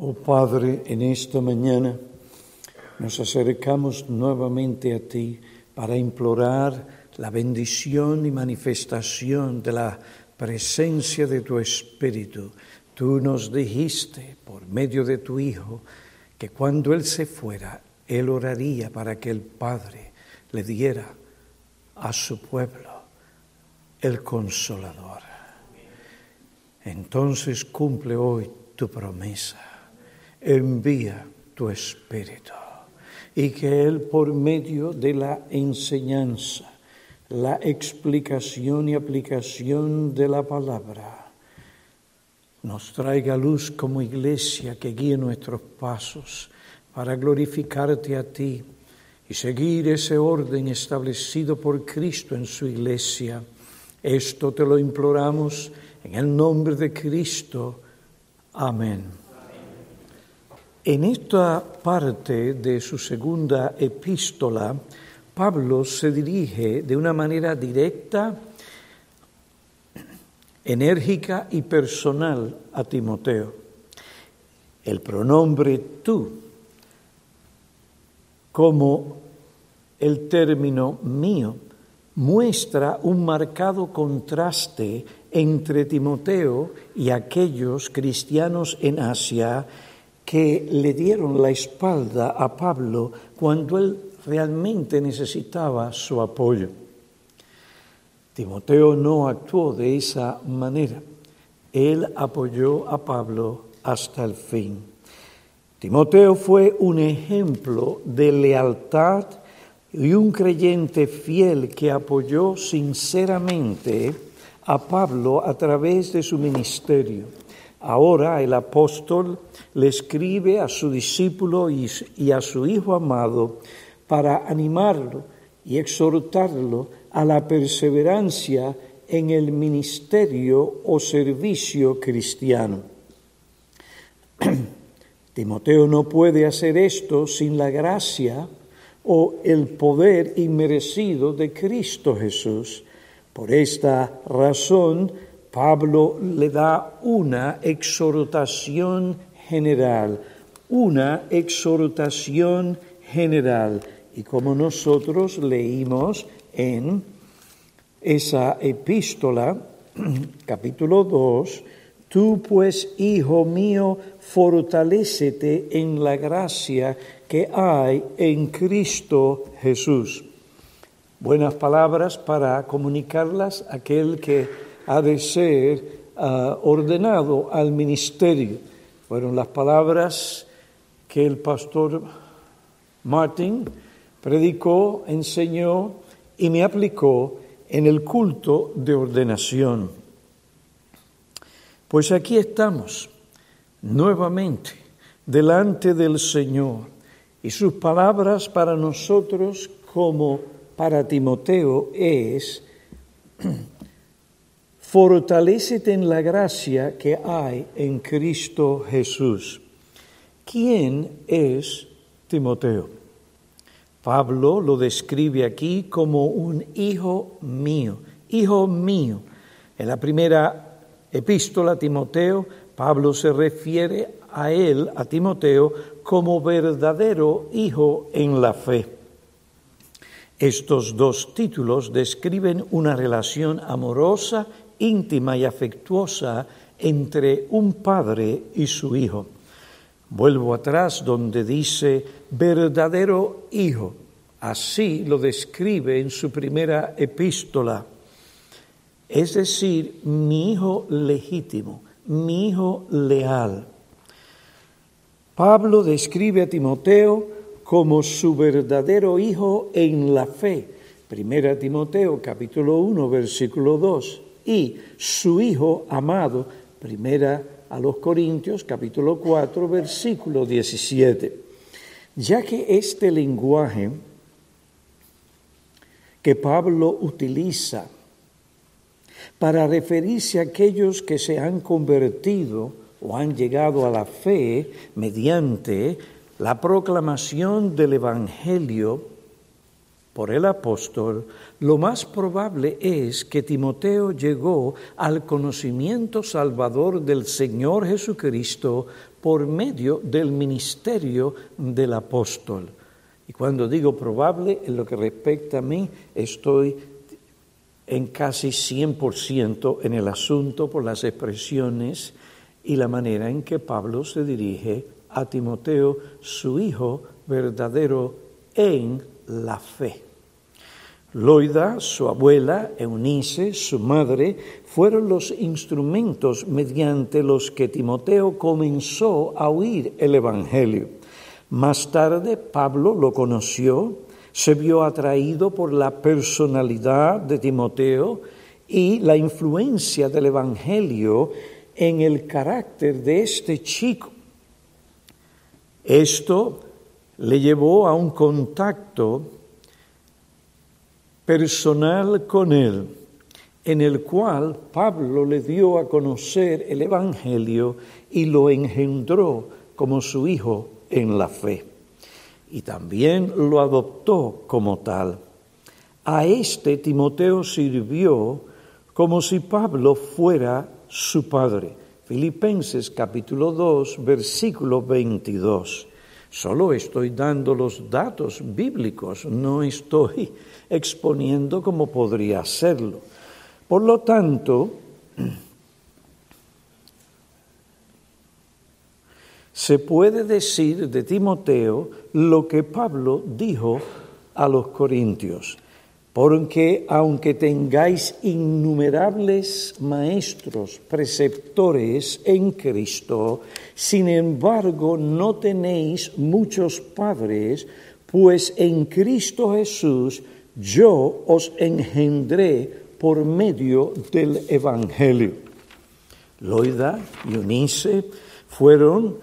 Oh Padre, en esta mañana nos acercamos nuevamente a ti para implorar la bendición y manifestación de la presencia de tu Espíritu. Tú nos dijiste por medio de tu Hijo que cuando Él se fuera, Él oraría para que el Padre le diera a su pueblo el consolador. Entonces cumple hoy tu promesa envía tu Espíritu y que Él por medio de la enseñanza, la explicación y aplicación de la palabra, nos traiga luz como iglesia que guíe nuestros pasos para glorificarte a ti y seguir ese orden establecido por Cristo en su iglesia. Esto te lo imploramos en el nombre de Cristo. Amén. En esta parte de su segunda epístola, Pablo se dirige de una manera directa, enérgica y personal a Timoteo. El pronombre tú, como el término mío, muestra un marcado contraste entre Timoteo y aquellos cristianos en Asia que le dieron la espalda a Pablo cuando él realmente necesitaba su apoyo. Timoteo no actuó de esa manera. Él apoyó a Pablo hasta el fin. Timoteo fue un ejemplo de lealtad y un creyente fiel que apoyó sinceramente a Pablo a través de su ministerio. Ahora el apóstol le escribe a su discípulo y, a su hijo amado para animarlo y exhortarlo a la perseverancia en el ministerio o servicio cristiano. Timoteo no puede hacer esto sin la gracia o el poder inmerecido de Cristo Jesús. Por esta razón, Pablo le da una exhortación general, una exhortación general. Y como nosotros leímos en esa epístola, capítulo 2, tú pues, hijo mío, fortalécete en la gracia que hay en Cristo Jesús. Buenas palabras para comunicarlas a aquel que ha de ser ah, ordenado al ministerio. Fueron las palabras que el pastor Martin predicó, enseñó y me aplicó en el culto de ordenación. Pues aquí estamos, nuevamente, delante del Señor, y sus palabras para nosotros como para Timoteo es, Fortalécete en la gracia que hay en Cristo Jesús. ¿Quién es Timoteo? Pablo lo describe aquí como un hijo mío, hijo mío. En la primera epístola a Timoteo, Pablo se refiere a él, a Timoteo, como verdadero hijo en la fe. Estos dos títulos describen una relación amorosa íntima y afectuosa entre un padre y su hijo. Vuelvo atrás donde dice verdadero hijo. Así lo describe en su primera epístola. Es decir, mi hijo legítimo, mi hijo leal. Pablo describe a Timoteo como su verdadero hijo en la fe. Primera Timoteo capítulo 1 versículo 2 y su Hijo amado, primera a los Corintios capítulo 4 versículo 17. Ya que este lenguaje que Pablo utiliza para referirse a aquellos que se han convertido o han llegado a la fe mediante la proclamación del Evangelio, por el apóstol, lo más probable es que Timoteo llegó al conocimiento salvador del Señor Jesucristo por medio del ministerio del apóstol. Y cuando digo probable, en lo que respecta a mí, estoy en casi 100% en el asunto por las expresiones y la manera en que Pablo se dirige a Timoteo, su hijo verdadero en la fe. Loida, su abuela, Eunice, su madre, fueron los instrumentos mediante los que Timoteo comenzó a oír el Evangelio. Más tarde Pablo lo conoció, se vio atraído por la personalidad de Timoteo y la influencia del Evangelio en el carácter de este chico. Esto le llevó a un contacto personal con él, en el cual Pablo le dio a conocer el Evangelio y lo engendró como su hijo en la fe. Y también lo adoptó como tal. A este Timoteo sirvió como si Pablo fuera su Padre. Filipenses capítulo 2, versículo 22. Solo estoy dando los datos bíblicos, no estoy exponiendo como podría hacerlo. Por lo tanto, se puede decir de Timoteo lo que Pablo dijo a los corintios porque aunque tengáis innumerables maestros, preceptores en Cristo, sin embargo no tenéis muchos padres, pues en Cristo Jesús yo os engendré por medio del Evangelio. Loida y Unice fueron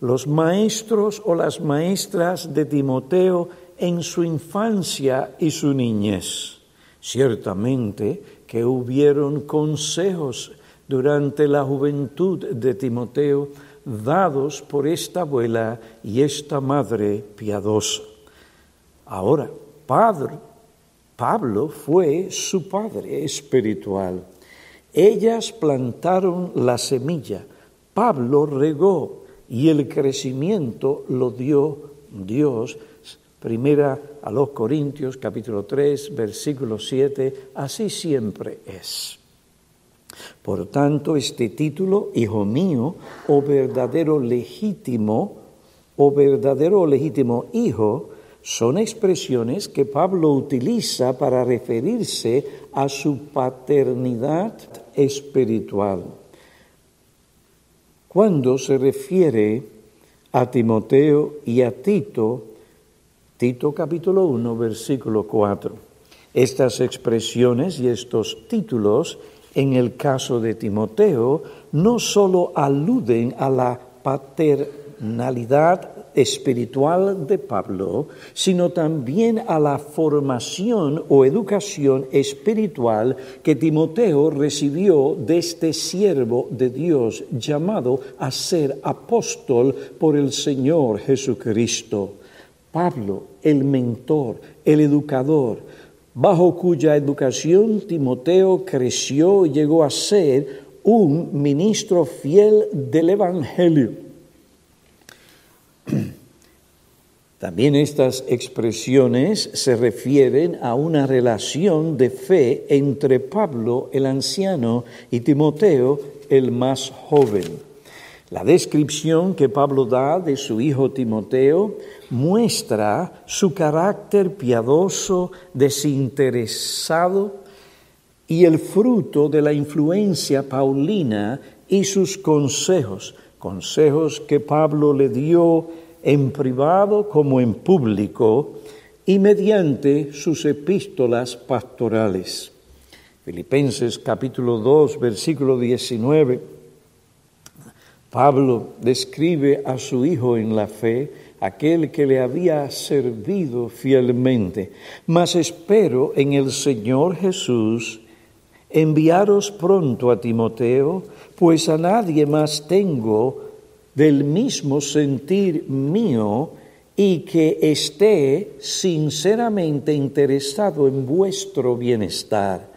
los maestros o las maestras de Timoteo en su infancia y su niñez. Ciertamente que hubieron consejos durante la juventud de Timoteo dados por esta abuela y esta madre piadosa. Ahora, padre, Pablo fue su padre espiritual. Ellas plantaron la semilla, Pablo regó y el crecimiento lo dio Dios Primera a los Corintios, capítulo 3, versículo 7, así siempre es. Por tanto, este título, Hijo mío, o verdadero legítimo, o verdadero legítimo hijo, son expresiones que Pablo utiliza para referirse a su paternidad espiritual. Cuando se refiere a Timoteo y a Tito, Tito capítulo 1, versículo 4. Estas expresiones y estos títulos, en el caso de Timoteo, no sólo aluden a la paternalidad espiritual de Pablo, sino también a la formación o educación espiritual que Timoteo recibió de este siervo de Dios llamado a ser apóstol por el Señor Jesucristo. Pablo, el mentor, el educador, bajo cuya educación Timoteo creció y llegó a ser un ministro fiel del Evangelio. También estas expresiones se refieren a una relación de fe entre Pablo el anciano y Timoteo el más joven. La descripción que Pablo da de su hijo Timoteo muestra su carácter piadoso, desinteresado y el fruto de la influencia paulina y sus consejos, consejos que Pablo le dio en privado como en público y mediante sus epístolas pastorales. Filipenses capítulo 2, versículo 19 Pablo describe a su hijo en la fe, aquel que le había servido fielmente. Mas espero en el Señor Jesús enviaros pronto a Timoteo, pues a nadie más tengo del mismo sentir mío y que esté sinceramente interesado en vuestro bienestar,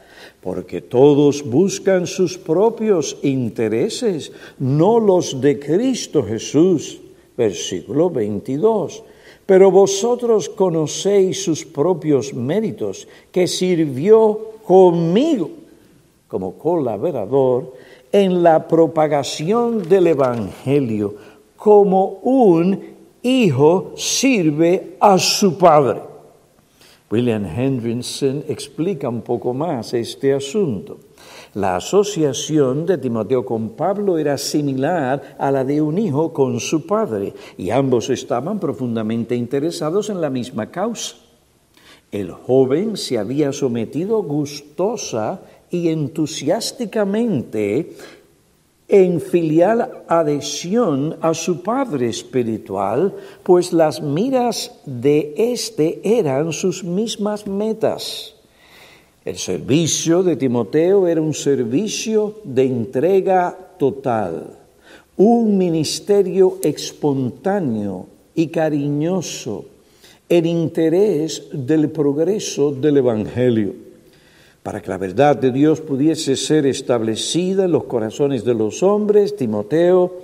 porque todos buscan sus propios intereses, no los de Cristo Jesús. Versículo 22. Pero vosotros conocéis sus propios méritos, que sirvió conmigo como colaborador en la propagación del Evangelio, como un hijo sirve a su padre. William Hendrickson explica un poco más este asunto. La asociación de Timoteo con Pablo era similar a la de un hijo con su padre, y ambos estaban profundamente interesados en la misma causa. El joven se había sometido gustosa y entusiásticamente en filial adhesión a su padre espiritual, pues las miras de éste eran sus mismas metas. El servicio de Timoteo era un servicio de entrega total, un ministerio espontáneo y cariñoso, en interés del progreso del Evangelio para que la verdad de Dios pudiese ser establecida en los corazones de los hombres, Timoteo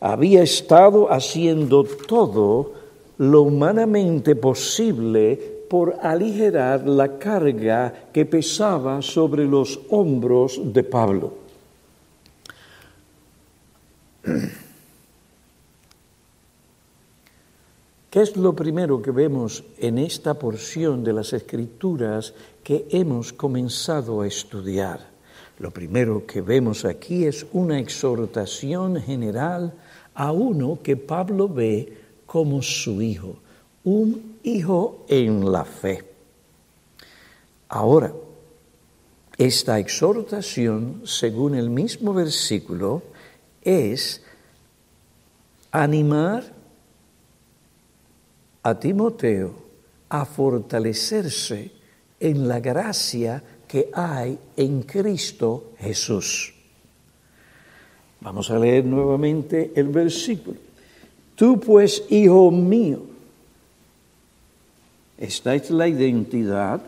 había estado haciendo todo lo humanamente posible por aligerar la carga que pesaba sobre los hombros de Pablo. ¿Qué es lo primero que vemos en esta porción de las Escrituras que hemos comenzado a estudiar? Lo primero que vemos aquí es una exhortación general a uno que Pablo ve como su hijo, un hijo en la fe. Ahora, esta exhortación, según el mismo versículo, es animar a Timoteo a fortalecerse en la gracia que hay en Cristo Jesús. Vamos a leer nuevamente el versículo. Tú pues, hijo mío, esta es la identidad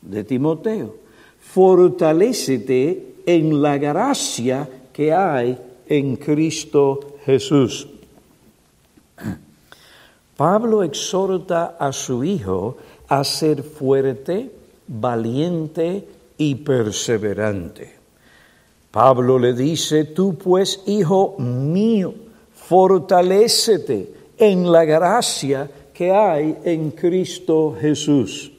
de Timoteo. Fortalécete en la gracia que hay en Cristo Jesús. Pablo exhorta a su hijo a ser fuerte, valiente y perseverante. Pablo le dice, tú pues, hijo mío, fortalécete en la gracia que hay en Cristo Jesús.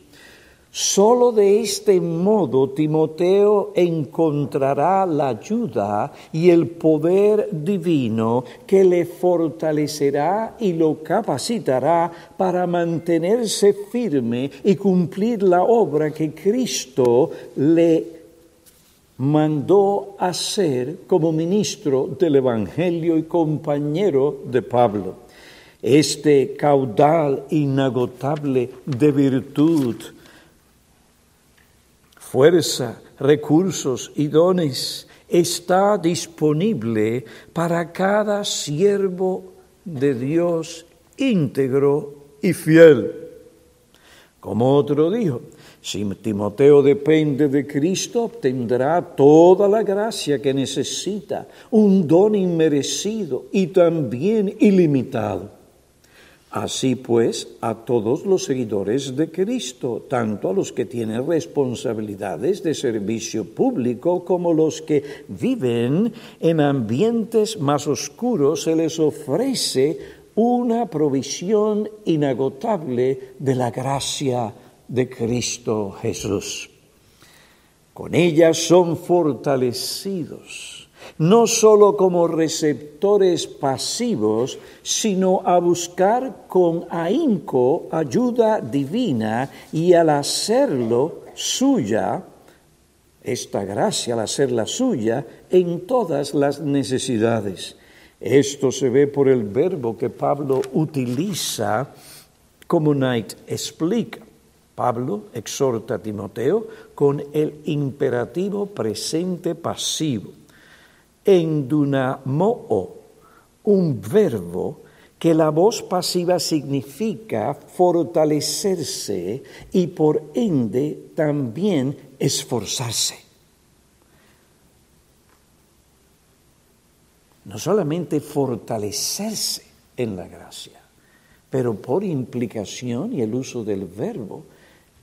Solo de este modo Timoteo encontrará la ayuda y el poder divino que le fortalecerá y lo capacitará para mantenerse firme y cumplir la obra que Cristo le mandó hacer como ministro del Evangelio y compañero de Pablo. Este caudal inagotable de virtud, fuerza, recursos y dones está disponible para cada siervo de Dios íntegro y fiel. Como otro dijo, si Timoteo depende de Cristo, obtendrá toda la gracia que necesita, un don inmerecido y también ilimitado. Así pues, a todos los seguidores de Cristo, tanto a los que tienen responsabilidades de servicio público como los que viven en ambientes más oscuros, se les ofrece una provisión inagotable de la gracia de Cristo Jesús. Con ella son fortalecidos no sólo como receptores pasivos, sino a buscar con ahínco ayuda divina y al hacerlo suya, esta gracia al hacerla suya, en todas las necesidades. Esto se ve por el verbo que Pablo utiliza como Knight explica. Pablo exhorta a Timoteo con el imperativo presente pasivo endunamoo, un verbo que la voz pasiva significa fortalecerse y por ende también esforzarse. No solamente fortalecerse en la gracia, pero por implicación y el uso del verbo,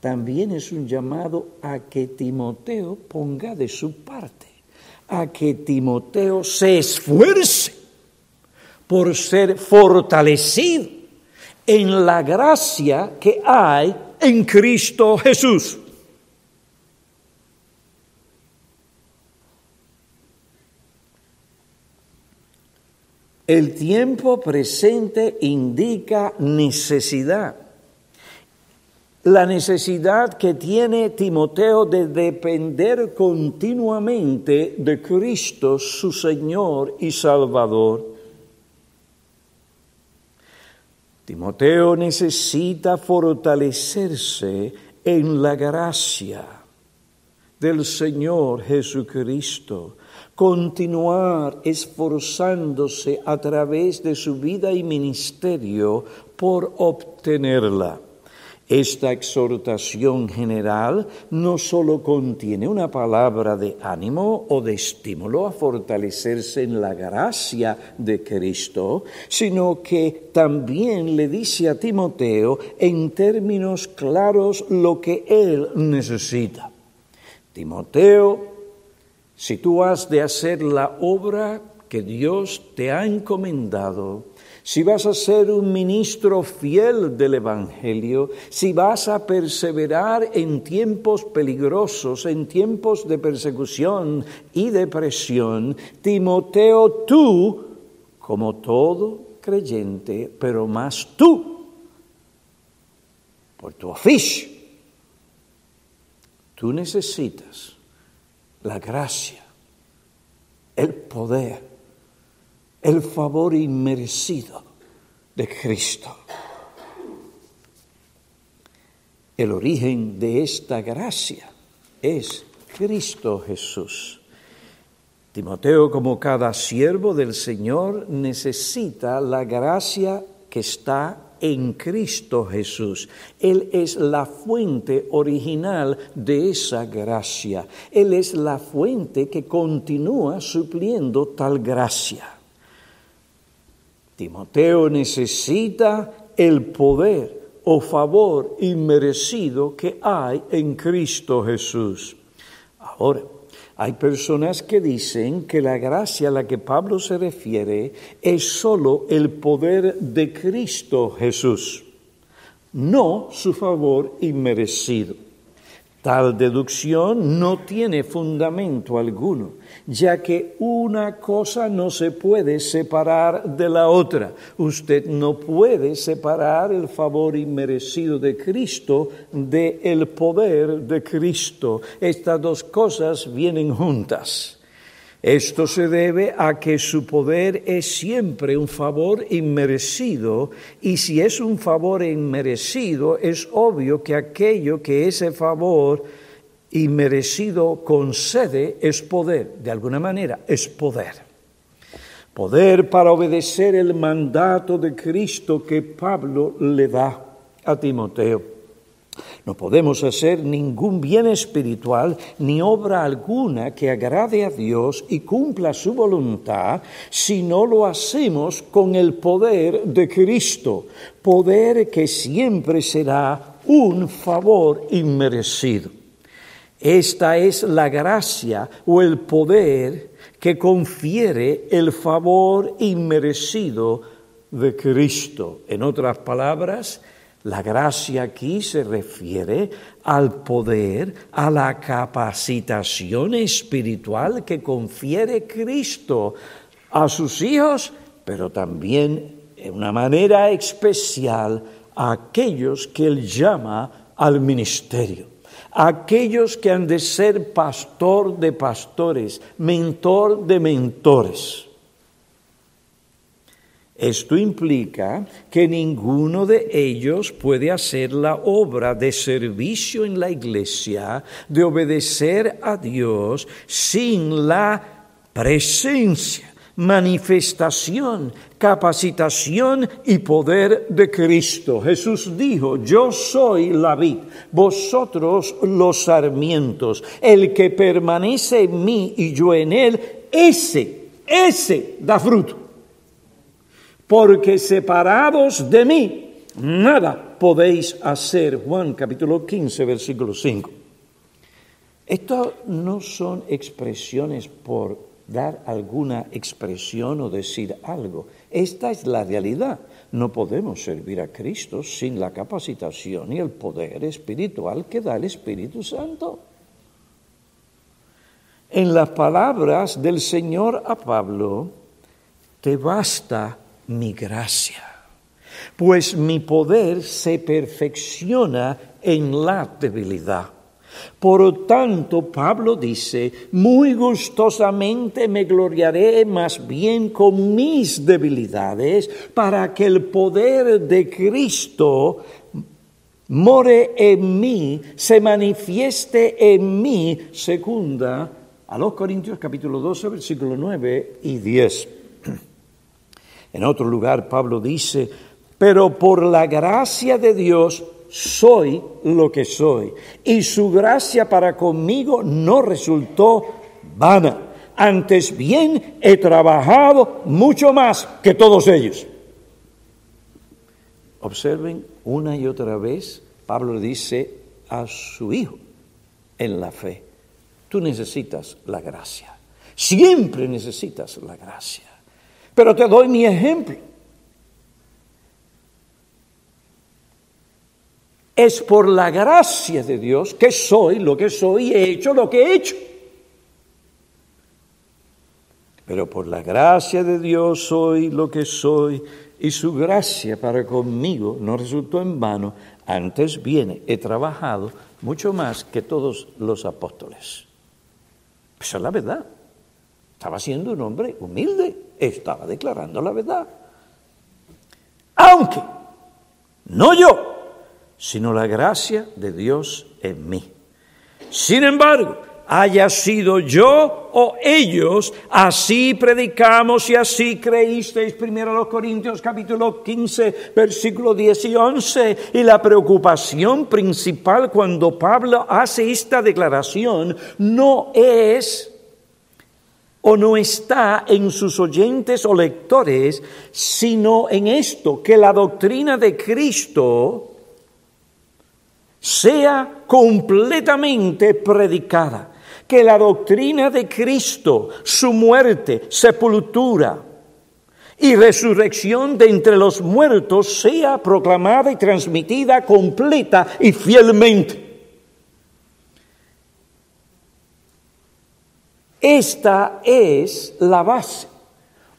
también es un llamado a que Timoteo ponga de su parte, a que Timoteo se esfuerce por ser fortalecido en la gracia que hay en Cristo Jesús. El tiempo presente indica necesidad la necesidad que tiene Timoteo de depender continuamente de Cristo, su Señor y Salvador. Timoteo necesita fortalecerse en la gracia del Señor Jesucristo, continuar esforzándose a través de su vida y ministerio por obtenerla. Esta exhortación general no solo contiene una palabra de ánimo o de estímulo a fortalecerse en la gracia de Cristo, sino que también le dice a Timoteo en términos claros lo que él necesita. Timoteo, si tú has de hacer la obra que Dios te ha encomendado, si vas a ser un ministro fiel del Evangelio, si vas a perseverar en tiempos peligrosos, en tiempos de persecución y depresión, Timoteo, tú, como todo creyente, pero más tú, por tu oficio, tú necesitas la gracia, el poder el favor inmerecido de Cristo. El origen de esta gracia es Cristo Jesús. Timoteo, como cada siervo del Señor, necesita la gracia que está en Cristo Jesús. Él es la fuente original de esa gracia. Él es la fuente que continúa supliendo tal gracia. Timoteo necesita el poder o favor inmerecido que hay en Cristo Jesús. Ahora, hay personas que dicen que la gracia a la que Pablo se refiere es sólo el poder de Cristo Jesús, no su favor inmerecido. Tal deducción no tiene fundamento alguno, ya que una cosa no se puede separar de la otra. Usted no puede separar el favor inmerecido de Cristo del el poder de Cristo. Estas dos cosas vienen juntas. Esto se debe a que su poder es siempre un favor inmerecido y si es un favor inmerecido es obvio que aquello que ese favor inmerecido concede es poder, de alguna manera es poder. Poder para obedecer el mandato de Cristo que Pablo le da a Timoteo. No podemos hacer ningún bien espiritual ni obra alguna que agrade a Dios y cumpla su voluntad si no lo hacemos con el poder de Cristo, poder que siempre será un favor inmerecido. Esta es la gracia o el poder que confiere el favor inmerecido de Cristo. En otras palabras, la gracia aquí se refiere al poder, a la capacitación espiritual que confiere Cristo a sus hijos, pero también de una manera especial a aquellos que Él llama al ministerio, aquellos que han de ser pastor de pastores, mentor de mentores. Esto implica que ninguno de ellos puede hacer la obra de servicio en la iglesia, de obedecer a Dios, sin la presencia manifestación, capacitación y poder de Cristo. Jesús dijo, yo soy la vid, vosotros los sarmientos. El que permanece en mí y yo en él, ese, ese da fruto. Porque separados de mí, nada podéis hacer. Juan capítulo 15, versículo 5. Estas no son expresiones por dar alguna expresión o decir algo. Esta es la realidad. No podemos servir a Cristo sin la capacitación y el poder espiritual que da el Espíritu Santo. En las palabras del Señor a Pablo, te basta mi gracia, pues mi poder se perfecciona en la debilidad. Por tanto, Pablo dice, muy gustosamente me gloriaré más bien con mis debilidades para que el poder de Cristo more en mí, se manifieste en mí, segunda a los Corintios capítulo 12, versículo 9 y 10. En otro lugar, Pablo dice, pero por la gracia de Dios, soy lo que soy. Y su gracia para conmigo no resultó vana. Antes bien he trabajado mucho más que todos ellos. Observen una y otra vez, Pablo dice a su hijo en la fe, tú necesitas la gracia, siempre necesitas la gracia. Pero te doy mi ejemplo. Es por la gracia de Dios que soy lo que soy y he hecho lo que he hecho. Pero por la gracia de Dios soy lo que soy y su gracia para conmigo no resultó en vano. Antes viene, he trabajado mucho más que todos los apóstoles. Esa es la verdad. Estaba siendo un hombre humilde, estaba declarando la verdad. Aunque, no yo, sino la gracia de Dios en mí. Sin embargo, haya sido yo o ellos, así predicamos y así creísteis. Primero los Corintios capítulo 15, versículo 10 y 11. Y la preocupación principal cuando Pablo hace esta declaración no es o no está en sus oyentes o lectores, sino en esto, que la doctrina de Cristo sea completamente predicada, que la doctrina de Cristo, su muerte, sepultura y resurrección de entre los muertos sea proclamada y transmitida completa y fielmente. Esta es la base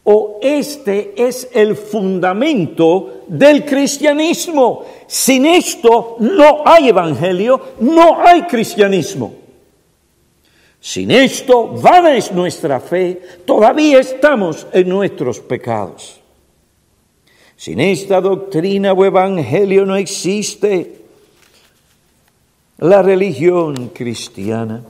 o este es el fundamento del cristianismo. Sin esto no hay evangelio, no hay cristianismo. Sin esto, vana es nuestra fe, todavía estamos en nuestros pecados. Sin esta doctrina o evangelio no existe la religión cristiana.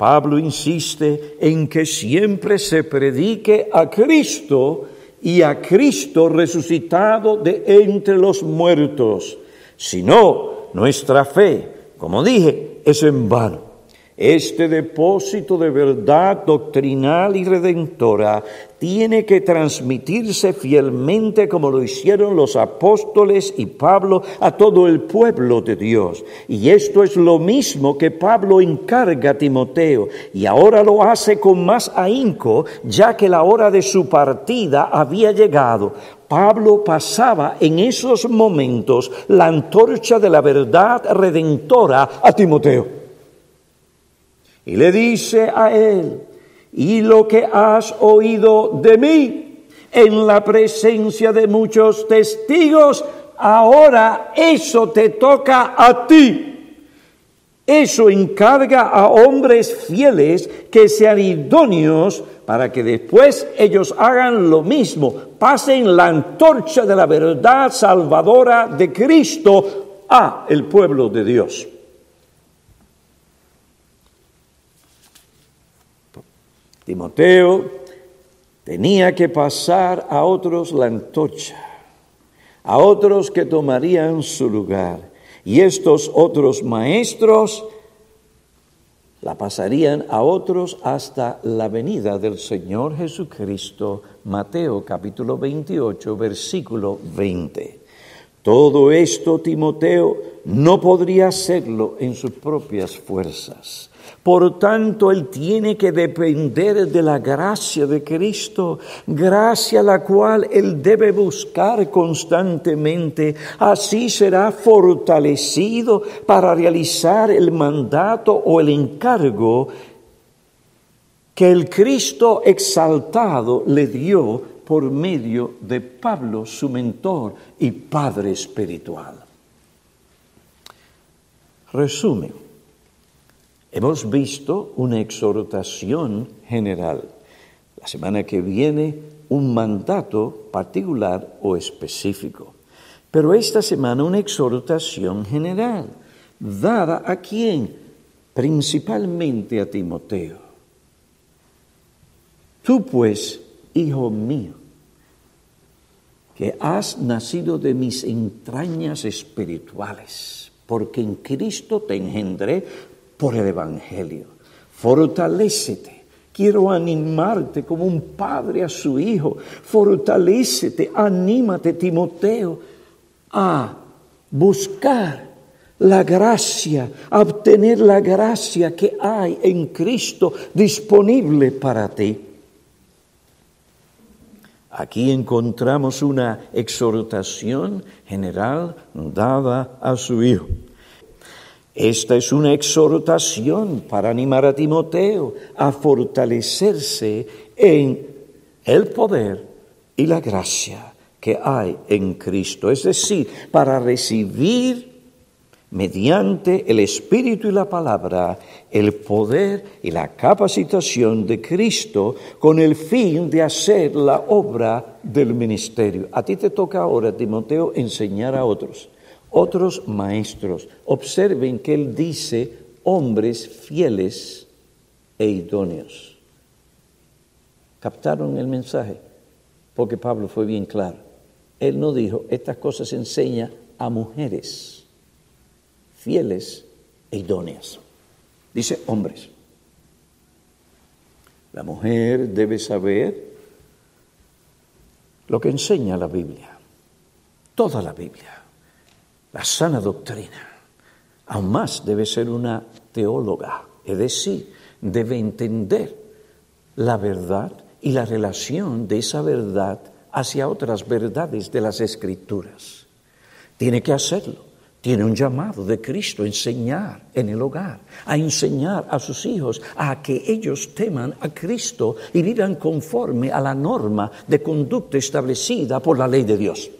Pablo insiste en que siempre se predique a Cristo y a Cristo resucitado de entre los muertos. Si no, nuestra fe, como dije, es en vano. Este depósito de verdad doctrinal y redentora tiene que transmitirse fielmente como lo hicieron los apóstoles y Pablo a todo el pueblo de Dios. Y esto es lo mismo que Pablo encarga a Timoteo y ahora lo hace con más ahínco ya que la hora de su partida había llegado. Pablo pasaba en esos momentos la antorcha de la verdad redentora a Timoteo. Y le dice a él, y lo que has oído de mí en la presencia de muchos testigos, ahora eso te toca a ti. Eso encarga a hombres fieles que sean idóneos para que después ellos hagan lo mismo, pasen la antorcha de la verdad salvadora de Cristo a el pueblo de Dios. Timoteo, tenía que pasar a otros la antorcha, a otros que tomarían su lugar. Y estos otros maestros la pasarían a otros hasta la venida del Señor Jesucristo. Mateo capítulo 28, versículo 20. Todo esto Timoteo no podría hacerlo en sus propias fuerzas. Por tanto, Él tiene que depender de la gracia de Cristo, gracia la cual Él debe buscar constantemente. Así será fortalecido para realizar el mandato o el encargo que el Cristo exaltado le dio por medio de Pablo, su mentor y padre espiritual. Resumen. Hemos visto una exhortación general. La semana que viene un mandato particular o específico. Pero esta semana una exhortación general, dada a quién? Principalmente a Timoteo. Tú pues, hijo mío, que has nacido de mis entrañas espirituales, porque en Cristo te engendré por el Evangelio. Fortalécete. Quiero animarte como un padre a su hijo. Fortalécete, anímate, Timoteo, a buscar la gracia, a obtener la gracia que hay en Cristo disponible para ti. Aquí encontramos una exhortación general dada a su hijo. Esta es una exhortación para animar a Timoteo a fortalecerse en el poder y la gracia que hay en Cristo, es decir, para recibir mediante el Espíritu y la palabra el poder y la capacitación de Cristo con el fin de hacer la obra del ministerio. A ti te toca ahora, Timoteo, enseñar a otros otros maestros. Observen que él dice hombres fieles e idóneos. ¿Captaron el mensaje? Porque Pablo fue bien claro. Él no dijo, estas cosas enseña a mujeres fieles e idóneas. Dice hombres. La mujer debe saber lo que enseña la Biblia, toda la Biblia la sana doctrina. Aún más debe ser una teóloga, es decir, debe entender la verdad y la relación de esa verdad hacia otras verdades de las escrituras. Tiene que hacerlo. Tiene un llamado de Cristo a enseñar en el hogar, a enseñar a sus hijos a que ellos teman a Cristo y vivan conforme a la norma de conducta establecida por la ley de Dios.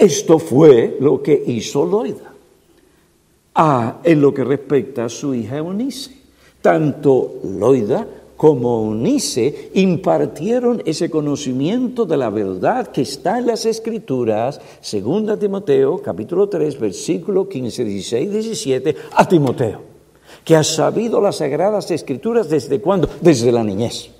Esto fue lo que hizo Loida ah, en lo que respecta a su hija Eunice. Tanto Loida como Eunice impartieron ese conocimiento de la verdad que está en las Escrituras, 2 Timoteo, capítulo 3, versículo 15, 16, 17, a Timoteo, que ha sabido las sagradas Escrituras desde cuándo? Desde la niñez.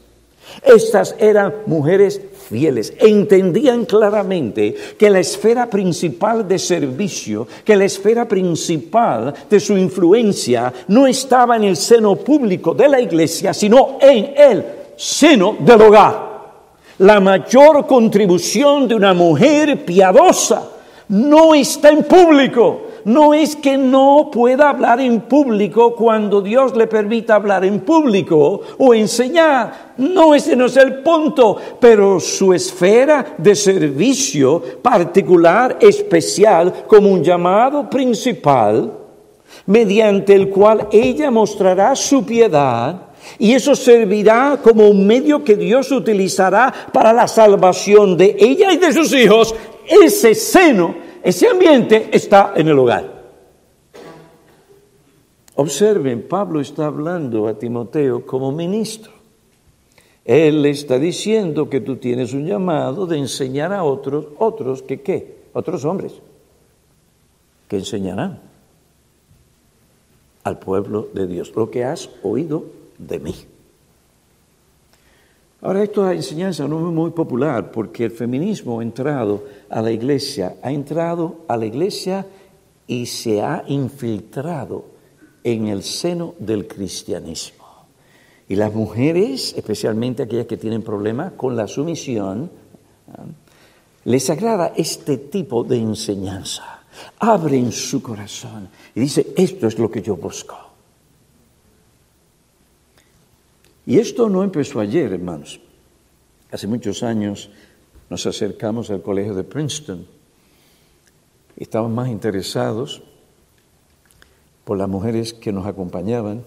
Estas eran mujeres fieles, entendían claramente que la esfera principal de servicio, que la esfera principal de su influencia no estaba en el seno público de la iglesia, sino en el seno del hogar. La mayor contribución de una mujer piadosa no está en público, no es que no pueda hablar en público cuando Dios le permita hablar en público o enseñar. No, ese no es el punto, pero su esfera de servicio particular, especial, como un llamado principal, mediante el cual ella mostrará su piedad, y eso servirá como un medio que Dios utilizará para la salvación de ella y de sus hijos. Ese seno ese ambiente está en el hogar. Observen, Pablo está hablando a Timoteo como ministro. Él le está diciendo que tú tienes un llamado de enseñar a otros, otros que qué, otros hombres, que enseñarán al pueblo de Dios lo que has oído de mí. Ahora, esta enseñanza no es muy popular porque el feminismo ha entrado a la iglesia, ha entrado a la iglesia y se ha infiltrado en el seno del cristianismo. Y las mujeres, especialmente aquellas que tienen problemas con la sumisión, les agrada este tipo de enseñanza. Abren su corazón y dice, esto es lo que yo busco. Y esto no empezó ayer, hermanos. Hace muchos años nos acercamos al colegio de Princeton. Estaban más interesados por las mujeres que nos acompañaban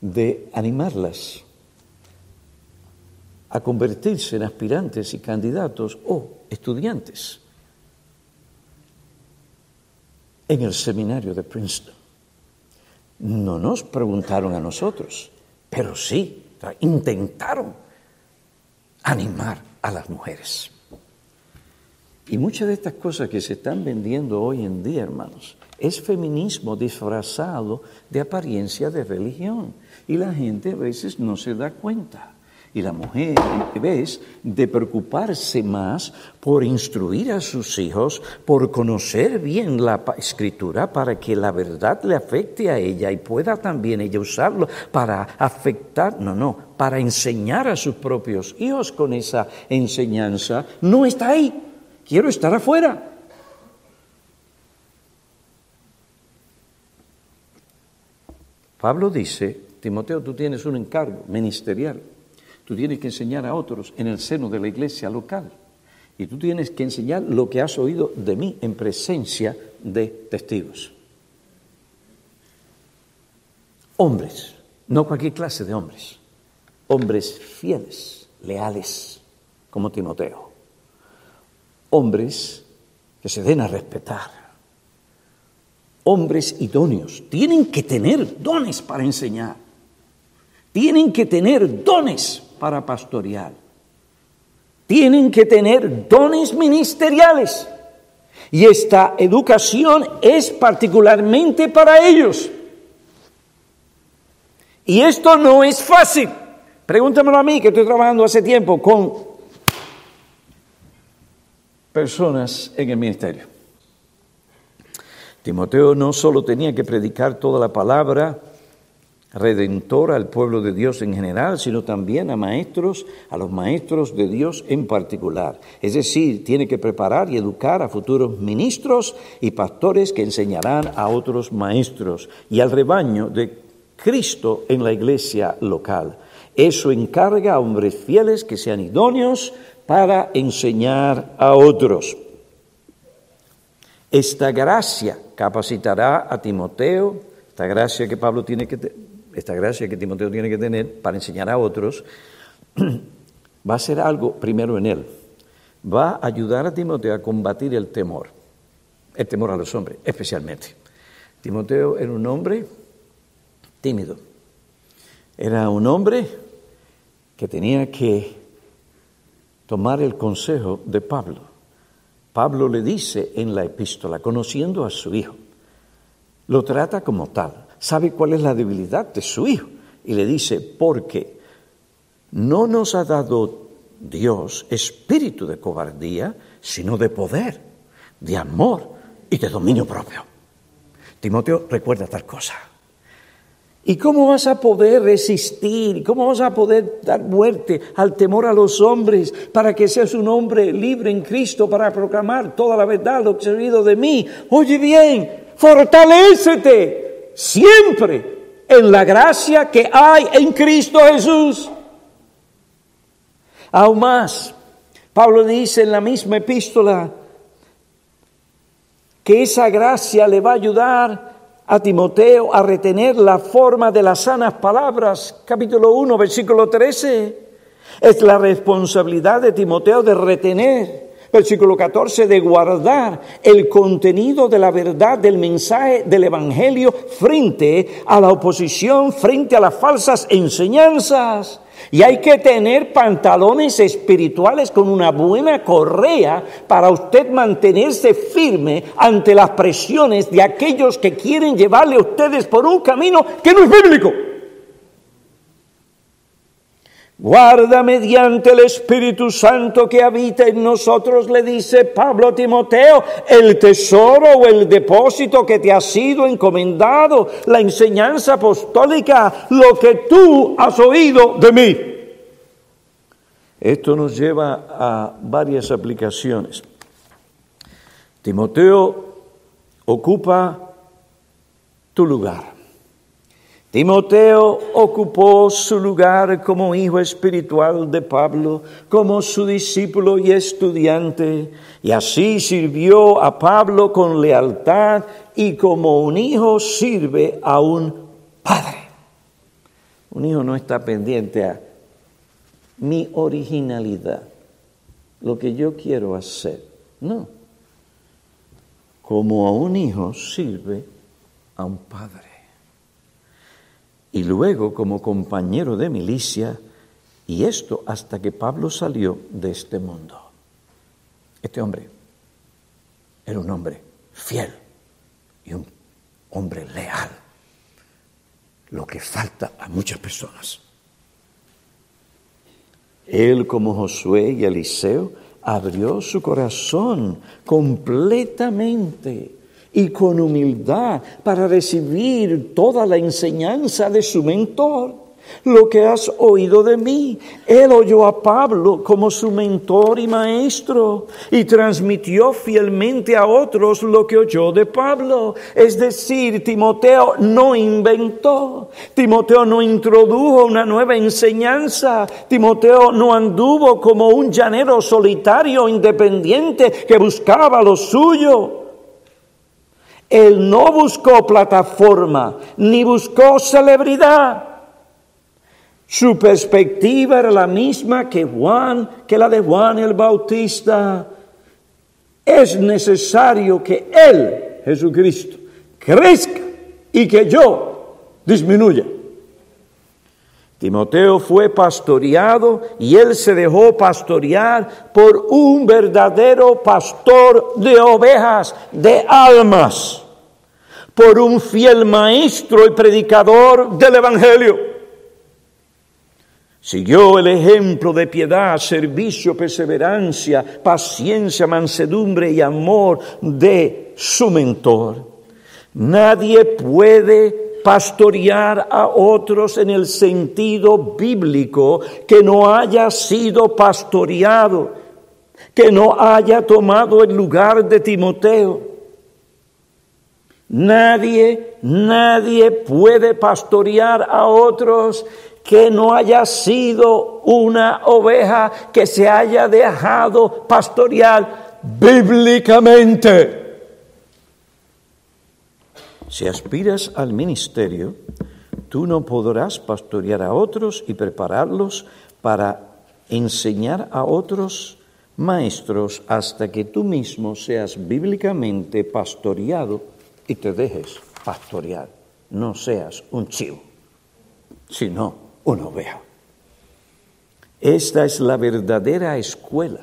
de animarlas a convertirse en aspirantes y candidatos o estudiantes en el seminario de Princeton. No nos preguntaron a nosotros, pero sí intentaron animar a las mujeres. Y muchas de estas cosas que se están vendiendo hoy en día, hermanos, es feminismo disfrazado de apariencia de religión. Y la gente a veces no se da cuenta. Y la mujer, en vez de preocuparse más por instruir a sus hijos, por conocer bien la escritura para que la verdad le afecte a ella y pueda también ella usarlo para afectar, no, no, para enseñar a sus propios hijos con esa enseñanza, no está ahí. Quiero estar afuera. Pablo dice, Timoteo, tú tienes un encargo ministerial Tú tienes que enseñar a otros en el seno de la iglesia local. Y tú tienes que enseñar lo que has oído de mí en presencia de testigos. Hombres, no cualquier clase de hombres. Hombres fieles, leales, como Timoteo. Hombres que se den a respetar. Hombres idóneos. Tienen que tener dones para enseñar. Tienen que tener dones para pastorear. Tienen que tener dones ministeriales. Y esta educación es particularmente para ellos. Y esto no es fácil. Pregúntamelo a mí, que estoy trabajando hace tiempo con personas en el ministerio. Timoteo no solo tenía que predicar toda la palabra, redentor al pueblo de Dios en general, sino también a maestros, a los maestros de Dios en particular. Es decir, tiene que preparar y educar a futuros ministros y pastores que enseñarán a otros maestros y al rebaño de Cristo en la iglesia local. Eso encarga a hombres fieles que sean idóneos para enseñar a otros. Esta gracia capacitará a Timoteo, esta gracia que Pablo tiene que esta gracia que Timoteo tiene que tener para enseñar a otros, va a ser algo primero en él. Va a ayudar a Timoteo a combatir el temor, el temor a los hombres, especialmente. Timoteo era un hombre tímido, era un hombre que tenía que tomar el consejo de Pablo. Pablo le dice en la epístola, conociendo a su hijo, lo trata como tal sabe cuál es la debilidad de su hijo y le dice, porque no nos ha dado Dios espíritu de cobardía, sino de poder, de amor y de dominio propio. Timoteo recuerda tal cosa. ¿Y cómo vas a poder resistir? ¿Cómo vas a poder dar muerte al temor a los hombres para que seas un hombre libre en Cristo para proclamar toda la verdad, lo que has oído de mí? Oye bien, fortalecete siempre en la gracia que hay en Cristo Jesús. Aún más, Pablo dice en la misma epístola que esa gracia le va a ayudar a Timoteo a retener la forma de las sanas palabras, capítulo 1, versículo 13. Es la responsabilidad de Timoteo de retener versículo 14, de guardar el contenido de la verdad del mensaje del Evangelio frente a la oposición, frente a las falsas enseñanzas. Y hay que tener pantalones espirituales con una buena correa para usted mantenerse firme ante las presiones de aquellos que quieren llevarle a ustedes por un camino que no es bíblico. Guarda mediante el Espíritu Santo que habita en nosotros, le dice Pablo a Timoteo, el tesoro o el depósito que te ha sido encomendado, la enseñanza apostólica, lo que tú has oído de mí. Esto nos lleva a varias aplicaciones. Timoteo ocupa tu lugar. Timoteo ocupó su lugar como hijo espiritual de Pablo, como su discípulo y estudiante, y así sirvió a Pablo con lealtad y como un hijo sirve a un padre. Un hijo no está pendiente a mi originalidad, lo que yo quiero hacer. No. Como a un hijo sirve a un padre y luego como compañero de milicia, y esto hasta que Pablo salió de este mundo. Este hombre era un hombre fiel y un hombre leal, lo que falta a muchas personas. Él, como Josué y Eliseo, abrió su corazón completamente y con humildad para recibir toda la enseñanza de su mentor. Lo que has oído de mí, él oyó a Pablo como su mentor y maestro y transmitió fielmente a otros lo que oyó de Pablo. Es decir, Timoteo no inventó, Timoteo no introdujo una nueva enseñanza, Timoteo no anduvo como un llanero solitario independiente que buscaba lo suyo. Él no buscó plataforma, ni buscó celebridad. Su perspectiva era la misma que Juan, que la de Juan el Bautista. Es necesario que Él, Jesucristo, crezca y que yo disminuya. Timoteo fue pastoreado y él se dejó pastorear por un verdadero pastor de ovejas, de almas, por un fiel maestro y predicador del Evangelio. Siguió el ejemplo de piedad, servicio, perseverancia, paciencia, mansedumbre y amor de su mentor. Nadie puede pastorear a otros en el sentido bíblico que no haya sido pastoreado, que no haya tomado el lugar de Timoteo. Nadie, nadie puede pastorear a otros que no haya sido una oveja que se haya dejado pastorear bíblicamente. Si aspiras al ministerio, tú no podrás pastorear a otros y prepararlos para enseñar a otros maestros hasta que tú mismo seas bíblicamente pastoreado y te dejes pastorear. No seas un chivo, sino una oveja. Esta es la verdadera escuela,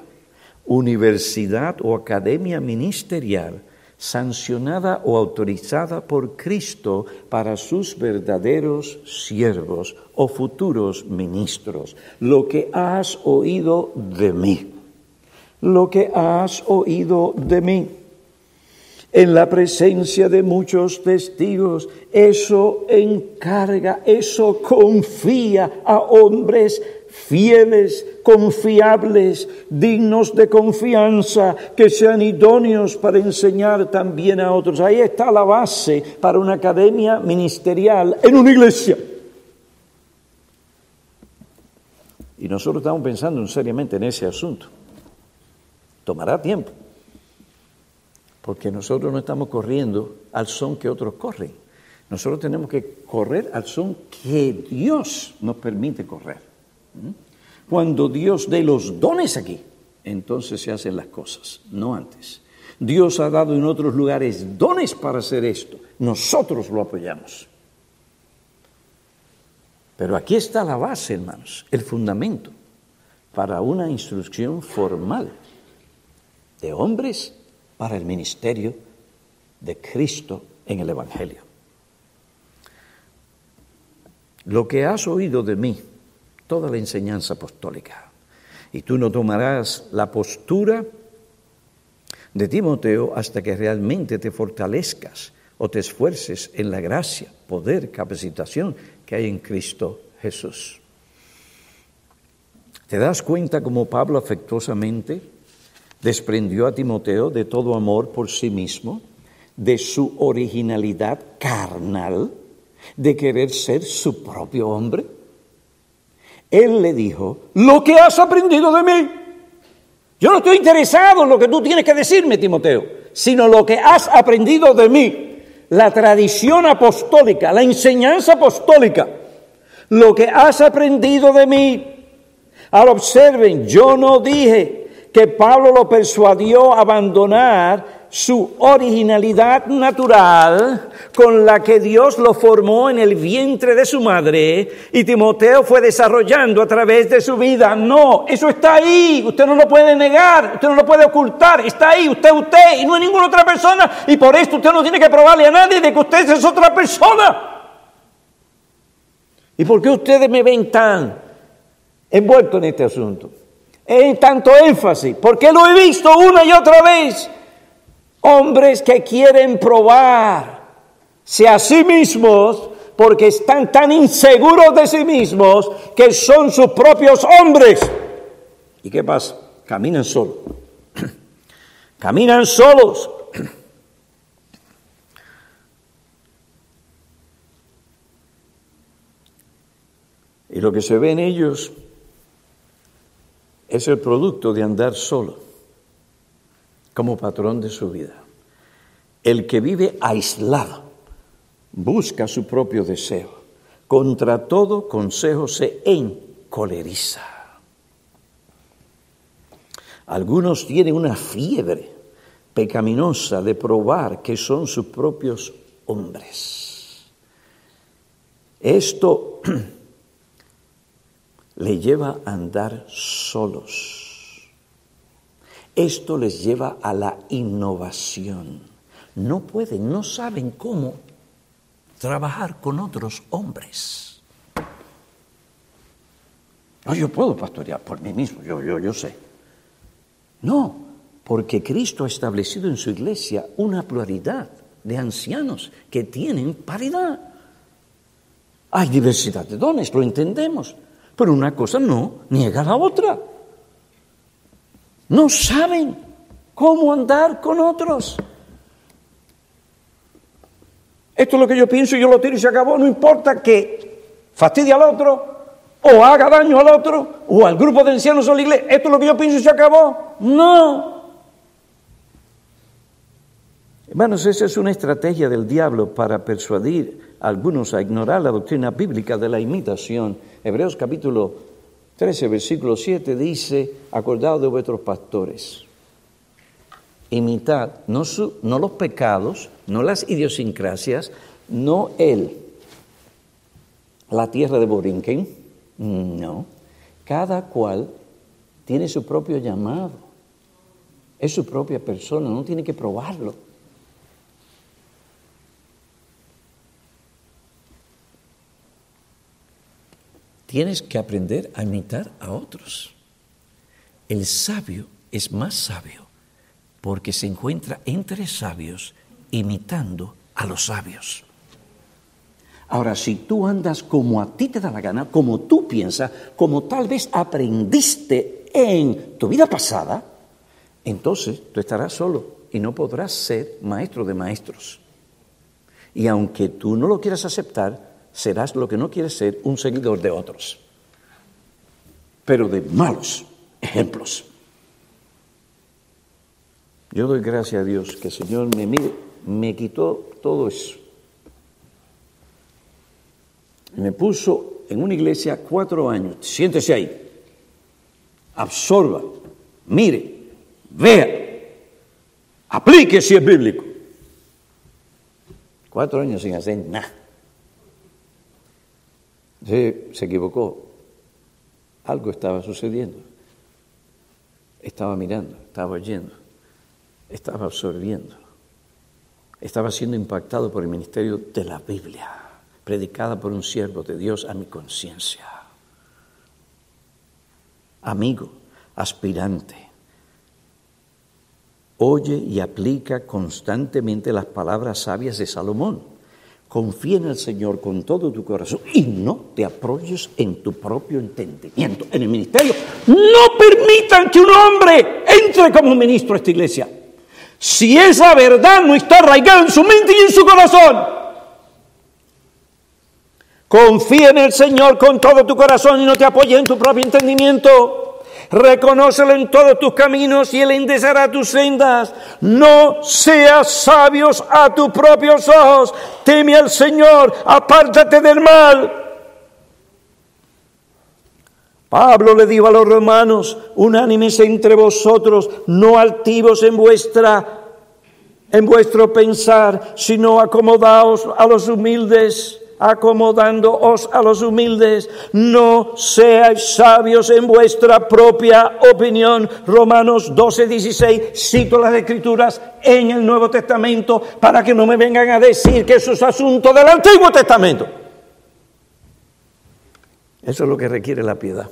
universidad o academia ministerial sancionada o autorizada por Cristo para sus verdaderos siervos o futuros ministros. Lo que has oído de mí, lo que has oído de mí. En la presencia de muchos testigos, eso encarga, eso confía a hombres fieles, confiables, dignos de confianza, que sean idóneos para enseñar también a otros. Ahí está la base para una academia ministerial en una iglesia. Y nosotros estamos pensando seriamente en ese asunto. Tomará tiempo, porque nosotros no estamos corriendo al son que otros corren. Nosotros tenemos que correr al son que Dios nos permite correr. Cuando Dios dé los dones aquí, entonces se hacen las cosas, no antes. Dios ha dado en otros lugares dones para hacer esto. Nosotros lo apoyamos. Pero aquí está la base, hermanos, el fundamento para una instrucción formal de hombres para el ministerio de Cristo en el Evangelio. Lo que has oído de mí, toda la enseñanza apostólica. Y tú no tomarás la postura de Timoteo hasta que realmente te fortalezcas o te esfuerces en la gracia, poder, capacitación que hay en Cristo Jesús. ¿Te das cuenta cómo Pablo afectuosamente desprendió a Timoteo de todo amor por sí mismo, de su originalidad carnal, de querer ser su propio hombre? Él le dijo, lo que has aprendido de mí. Yo no estoy interesado en lo que tú tienes que decirme, Timoteo, sino lo que has aprendido de mí. La tradición apostólica, la enseñanza apostólica, lo que has aprendido de mí. Ahora observen, yo no dije que Pablo lo persuadió a abandonar su originalidad natural con la que Dios lo formó en el vientre de su madre y Timoteo fue desarrollando a través de su vida. No, eso está ahí, usted no lo puede negar, usted no lo puede ocultar, está ahí, usted usted y no hay ninguna otra persona y por esto usted no tiene que probarle a nadie de que usted es otra persona. ¿Y por qué ustedes me ven tan envuelto en este asunto? En tanto énfasis, porque lo he visto una y otra vez Hombres que quieren probarse a sí mismos porque están tan inseguros de sí mismos que son sus propios hombres. ¿Y qué pasa? Caminan solos. Caminan solos. Y lo que se ve en ellos es el producto de andar solo como patrón de su vida. El que vive aislado busca su propio deseo. Contra todo consejo se encoleriza. Algunos tienen una fiebre pecaminosa de probar que son sus propios hombres. Esto le lleva a andar solos esto les lleva a la innovación. No pueden, no saben cómo trabajar con otros hombres. No, yo puedo pastorear por mí mismo, yo, yo, yo sé. No, porque Cristo ha establecido en su iglesia una pluralidad de ancianos que tienen paridad. Hay diversidad de dones, lo entendemos, pero una cosa no niega la otra. No saben cómo andar con otros. Esto es lo que yo pienso yo lo tiro y se acabó. No importa que fastidie al otro o haga daño al otro o al grupo de ancianos o la iglesia. Esto es lo que yo pienso y se acabó. No. Hermanos, esa es una estrategia del diablo para persuadir a algunos a ignorar la doctrina bíblica de la imitación. Hebreos capítulo 13, versículo 7 dice, acordado de vuestros pastores, imitad no, no los pecados, no las idiosincrasias, no él, la tierra de Borinquen, no, cada cual tiene su propio llamado, es su propia persona, no tiene que probarlo. Tienes que aprender a imitar a otros. El sabio es más sabio porque se encuentra entre sabios imitando a los sabios. Ahora, si tú andas como a ti te da la gana, como tú piensas, como tal vez aprendiste en tu vida pasada, entonces tú estarás solo y no podrás ser maestro de maestros. Y aunque tú no lo quieras aceptar, serás lo que no quieres ser, un seguidor de otros, pero de malos ejemplos. Yo doy gracias a Dios que el Señor me, me quitó todo eso. Me puso en una iglesia cuatro años. Siéntese ahí. Absorba. Mire. Vea. Aplique si es bíblico. Cuatro años sin hacer nada. Se, se equivocó. Algo estaba sucediendo. Estaba mirando, estaba oyendo, estaba absorbiendo. Estaba siendo impactado por el ministerio de la Biblia, predicada por un siervo de Dios a mi conciencia. amigo, aspirante. Oye y aplica constantemente las palabras sabias de Salomón. Confía en el Señor con todo tu corazón y no te apoyes en tu propio entendimiento. En el ministerio, no permitan que un hombre entre como ministro a esta iglesia. Si esa verdad no está arraigada en su mente y en su corazón, Confía en el Señor con todo tu corazón y no te apoyes en tu propio entendimiento. Reconócelo en todos tus caminos y Él enderezará tus sendas. No seas sabios a tus propios ojos. Teme al Señor, apártate del mal. Pablo le dijo a los romanos, unánimes entre vosotros, no altivos en vuestra en vuestro pensar, sino acomodaos a los humildes acomodándoos a los humildes, no seáis sabios en vuestra propia opinión. Romanos 12, 16, cito las escrituras en el Nuevo Testamento para que no me vengan a decir que eso es asunto del Antiguo Testamento. Eso es lo que requiere la piedad.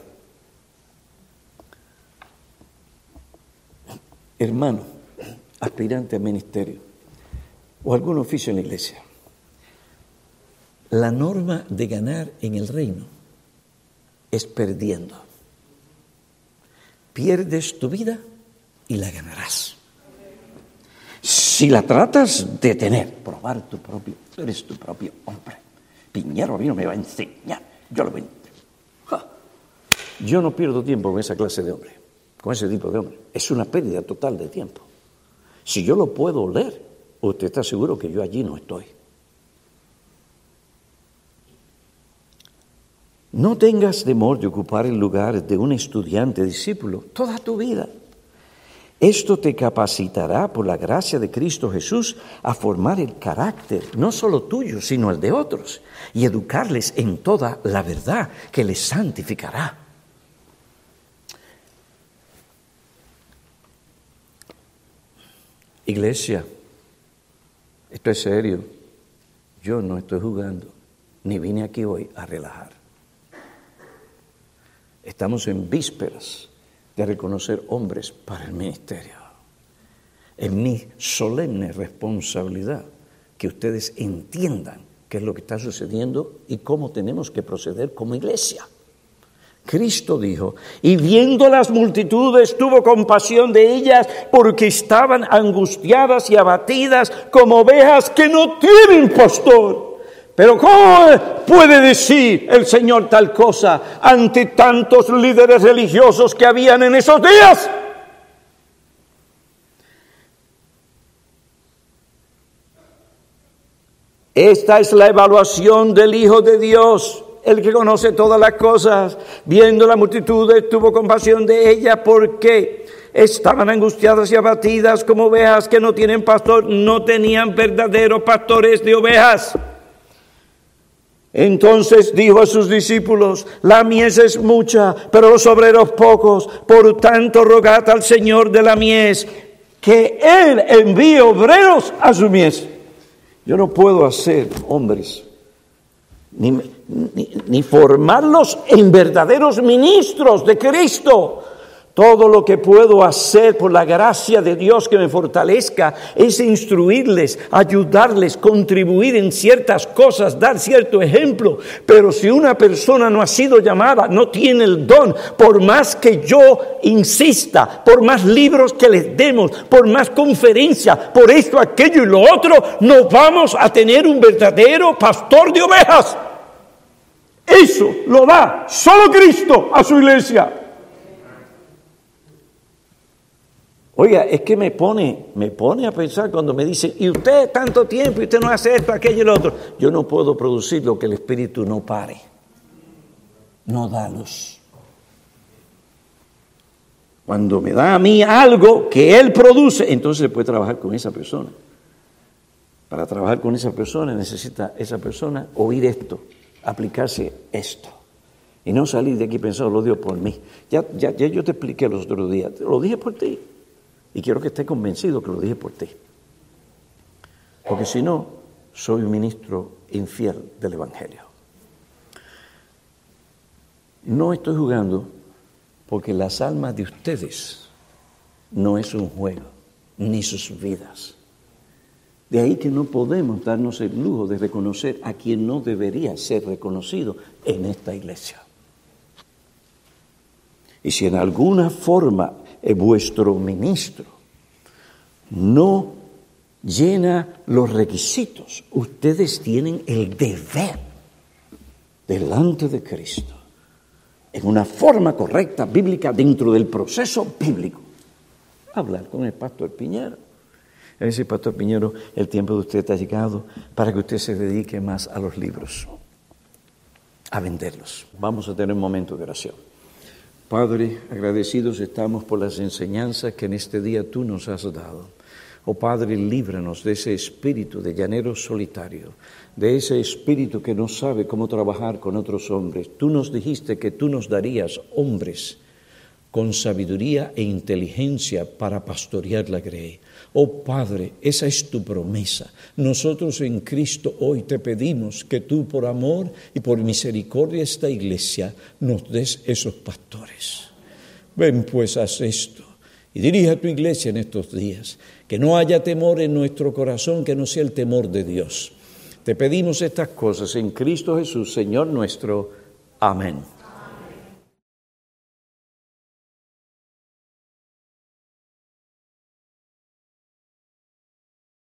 Hermano, aspirante al ministerio o algún oficio en la iglesia la norma de ganar en el reino es perdiendo. Pierdes tu vida y la ganarás. Si la tratas de tener, probar tu propio, eres tu propio hombre. Piñero a no me va a enseñar, yo lo voy Yo no pierdo tiempo con esa clase de hombre, con ese tipo de hombre. Es una pérdida total de tiempo. Si yo lo puedo leer, usted está seguro que yo allí no estoy. No tengas temor de ocupar el lugar de un estudiante discípulo toda tu vida. Esto te capacitará por la gracia de Cristo Jesús a formar el carácter, no solo tuyo, sino el de otros, y educarles en toda la verdad que les santificará. Iglesia, esto es serio. Yo no estoy jugando, ni vine aquí hoy a relajar. Estamos en vísperas de reconocer hombres para el ministerio. Es mi solemne responsabilidad que ustedes entiendan qué es lo que está sucediendo y cómo tenemos que proceder como iglesia. Cristo dijo, y viendo las multitudes tuvo compasión de ellas porque estaban angustiadas y abatidas como ovejas que no tienen pastor. Pero ¿cómo puede decir el Señor tal cosa ante tantos líderes religiosos que habían en esos días? Esta es la evaluación del Hijo de Dios, el que conoce todas las cosas. Viendo la multitud, tuvo compasión de ella porque estaban angustiadas y abatidas como ovejas que no tienen pastor, no tenían verdaderos pastores de ovejas. Entonces dijo a sus discípulos, la mies es mucha, pero los obreros pocos, por tanto rogad al Señor de la mies que Él envíe obreros a su mies. Yo no puedo hacer hombres, ni, ni formarlos en verdaderos ministros de Cristo todo lo que puedo hacer por la gracia de Dios que me fortalezca es instruirles, ayudarles, contribuir en ciertas cosas, dar cierto ejemplo. Pero si una persona no ha sido llamada, no tiene el don, por más que yo insista, por más libros que les demos, por más conferencias, por esto, aquello y lo otro, no vamos a tener un verdadero pastor de ovejas. Eso lo da solo Cristo a su iglesia. Oiga, es que me pone, me pone a pensar cuando me dicen, y usted tanto tiempo, y usted no hace esto, aquello y lo otro. Yo no puedo producir lo que el Espíritu no pare. No da luz. Cuando me da a mí algo que Él produce, entonces se puede trabajar con esa persona. Para trabajar con esa persona necesita esa persona oír esto, aplicarse esto. Y no salir de aquí pensando, lo dio por mí. Ya, ya, ya yo te expliqué los otros días, lo dije por ti. Y quiero que esté convencido que lo dije por ti. Porque si no, soy un ministro infiel del Evangelio. No estoy jugando porque las almas de ustedes no es un juego, ni sus vidas. De ahí que no podemos darnos el lujo de reconocer a quien no debería ser reconocido en esta iglesia. Y si en alguna forma vuestro ministro no llena los requisitos, ustedes tienen el deber delante de Cristo, en una forma correcta, bíblica, dentro del proceso bíblico, hablar con el pastor Piñero. A veces, pastor Piñero, el tiempo de usted ha llegado para que usted se dedique más a los libros, a venderlos. Vamos a tener un momento de oración. Padre, agradecidos estamos por las enseñanzas que en este día tú nos has dado. Oh Padre, líbranos de ese espíritu de llanero solitario, de ese espíritu que no sabe cómo trabajar con otros hombres. Tú nos dijiste que tú nos darías hombres con sabiduría e inteligencia para pastorear la grey. Oh Padre, esa es tu promesa. Nosotros en Cristo hoy te pedimos que tú por amor y por misericordia esta iglesia nos des esos pastores. Ven pues, haz esto y dirige a tu iglesia en estos días. Que no haya temor en nuestro corazón, que no sea el temor de Dios. Te pedimos estas cosas en Cristo Jesús, Señor nuestro. Amén.